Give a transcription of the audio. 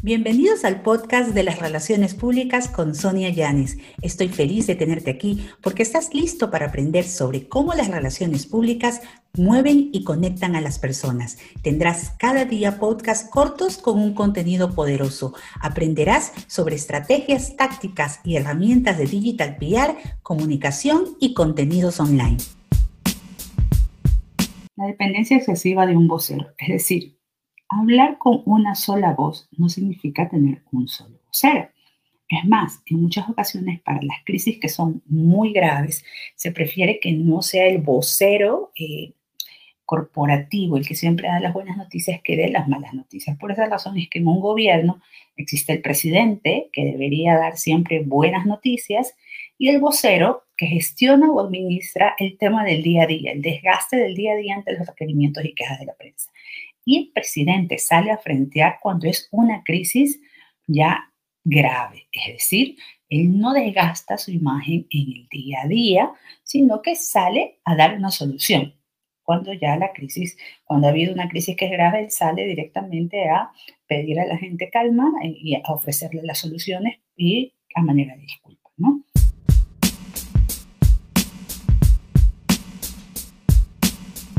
Bienvenidos al podcast de las relaciones públicas con Sonia Yanes. Estoy feliz de tenerte aquí porque estás listo para aprender sobre cómo las relaciones públicas mueven y conectan a las personas. Tendrás cada día podcasts cortos con un contenido poderoso. Aprenderás sobre estrategias, tácticas y herramientas de digital PR, comunicación y contenidos online. La dependencia excesiva de un vocero, es decir, Hablar con una sola voz no significa tener un solo vocero. Es más, en muchas ocasiones para las crisis que son muy graves, se prefiere que no sea el vocero eh, corporativo el que siempre da las buenas noticias que dé las malas noticias. Por esa razón es que en un gobierno existe el presidente que debería dar siempre buenas noticias y el vocero que gestiona o administra el tema del día a día, el desgaste del día a día ante los requerimientos y quejas de la prensa y el presidente sale a frentear cuando es una crisis ya grave. Es decir, él no desgasta su imagen en el día a día, sino que sale a dar una solución. Cuando ya la crisis, cuando ha habido una crisis que es grave, él sale directamente a pedir a la gente calma y a ofrecerle las soluciones y a manera de.